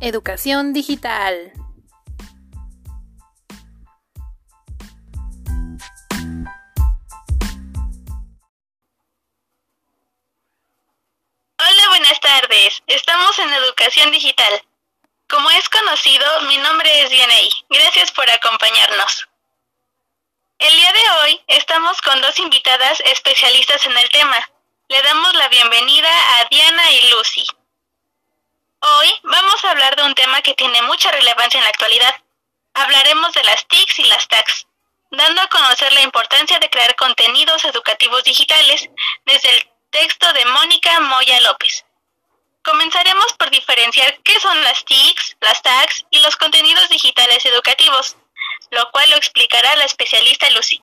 Educación digital. Hola, buenas tardes. Estamos en Educación Digital. Como es conocido, mi nombre es Dianey. Gracias por acompañarnos. El día de hoy estamos con dos invitadas especialistas en el tema. Le damos la bienvenida a Diana y Lucy. Hoy vamos a hablar de un tema que tiene mucha relevancia en la actualidad. Hablaremos de las TICs y las TACs, dando a conocer la importancia de crear contenidos educativos digitales desde el texto de Mónica Moya López. Comenzaremos por diferenciar qué son las TICs, las TACs y los contenidos digitales educativos, lo cual lo explicará la especialista Lucy.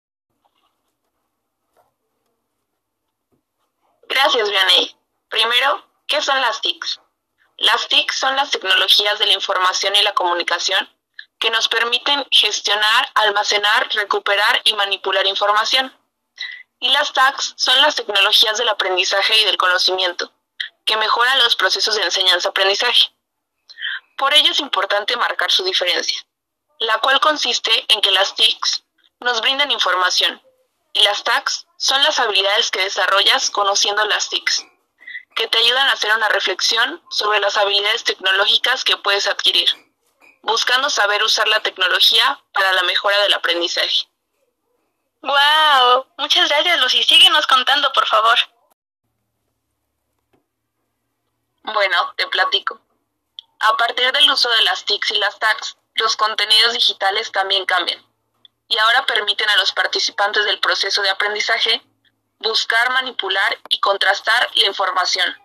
Gracias, Vianney. Primero, ¿qué son las TICs? Las TIC son las tecnologías de la información y la comunicación que nos permiten gestionar, almacenar, recuperar y manipular información. Y las TACs son las tecnologías del aprendizaje y del conocimiento, que mejoran los procesos de enseñanza-aprendizaje. Por ello es importante marcar su diferencia, la cual consiste en que las TICs nos brindan información y las TACs son las habilidades que desarrollas conociendo las TICs que te ayudan a hacer una reflexión sobre las habilidades tecnológicas que puedes adquirir, buscando saber usar la tecnología para la mejora del aprendizaje. ¡Wow! Muchas gracias, Lucy. Síguenos contando, por favor. Bueno, te platico. A partir del uso de las TICs y las TACs, los contenidos digitales también cambian y ahora permiten a los participantes del proceso de aprendizaje buscar, manipular y contrastar la información,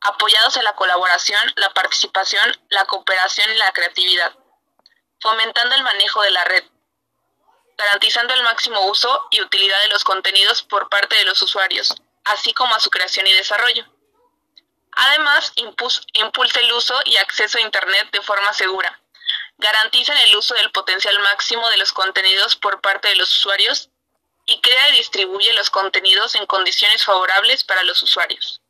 apoyados en la colaboración, la participación, la cooperación y la creatividad, fomentando el manejo de la red, garantizando el máximo uso y utilidad de los contenidos por parte de los usuarios, así como a su creación y desarrollo. Además, impulsa el uso y acceso a Internet de forma segura. Garantizan el uso del potencial máximo de los contenidos por parte de los usuarios y crea y distribuye los contenidos en condiciones favorables para los usuarios.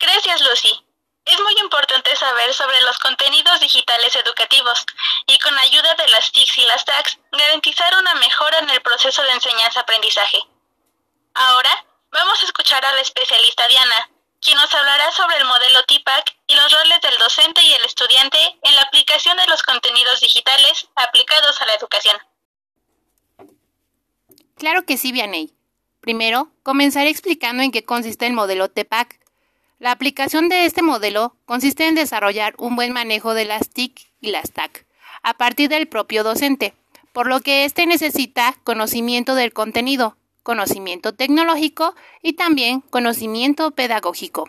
Gracias, Lucy. Es muy importante saber sobre los contenidos digitales educativos y con ayuda de las TICs y las TACs garantizar una mejora en el proceso de enseñanza-aprendizaje. Ahora vamos a escuchar a la especialista Diana, quien nos hablará sobre el modelo TIPAC y los roles del docente y el estudiante en la aplicación de los contenidos digitales aplicados a la educación. Claro que sí, Vianey. Primero, comenzaré explicando en qué consiste el modelo TPAC. La aplicación de este modelo consiste en desarrollar un buen manejo de las TIC y las TAC a partir del propio docente, por lo que éste necesita conocimiento del contenido, conocimiento tecnológico y también conocimiento pedagógico.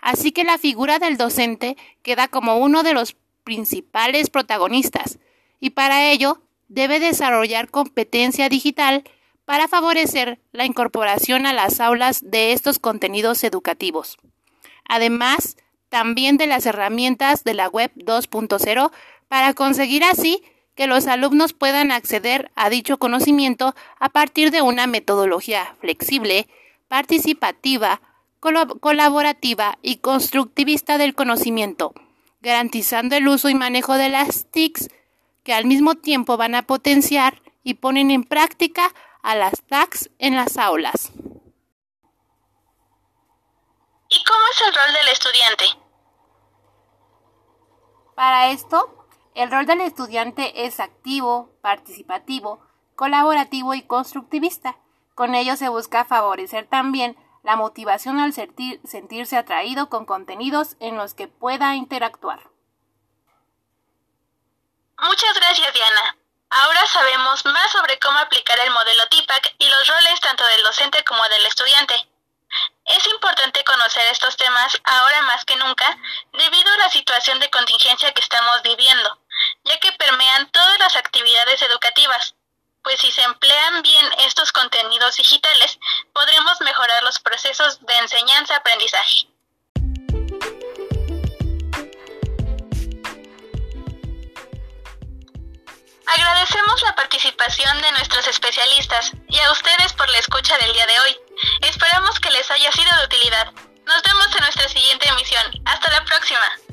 Así que la figura del docente queda como uno de los principales protagonistas y para ello debe desarrollar competencia digital para favorecer la incorporación a las aulas de estos contenidos educativos. Además, también de las herramientas de la web 2.0 para conseguir así que los alumnos puedan acceder a dicho conocimiento a partir de una metodología flexible, participativa, colaborativa y constructivista del conocimiento, garantizando el uso y manejo de las TICs que al mismo tiempo van a potenciar y ponen en práctica a las TACs en las aulas. ¿Y cómo es el rol del estudiante? Para esto, el rol del estudiante es activo, participativo, colaborativo y constructivista. Con ello se busca favorecer también la motivación al sentirse atraído con contenidos en los que pueda interactuar. Muchas gracias, Diana. Ahora sabemos más sobre cómo aplicar el modelo TIPAC y los roles tanto del docente como del estudiante. Es importante conocer estos temas ahora más que nunca debido a la situación de contingencia que estamos viviendo ya que permean todas las actividades educativas, pues si se emplean bien estos contenidos digitales, podremos mejorar los procesos de enseñanza-aprendizaje. Agradecemos la participación de nuestros especialistas y a ustedes por la escucha del día de hoy. Esperamos que les haya sido de utilidad. Nos vemos en nuestra siguiente emisión. Hasta la próxima.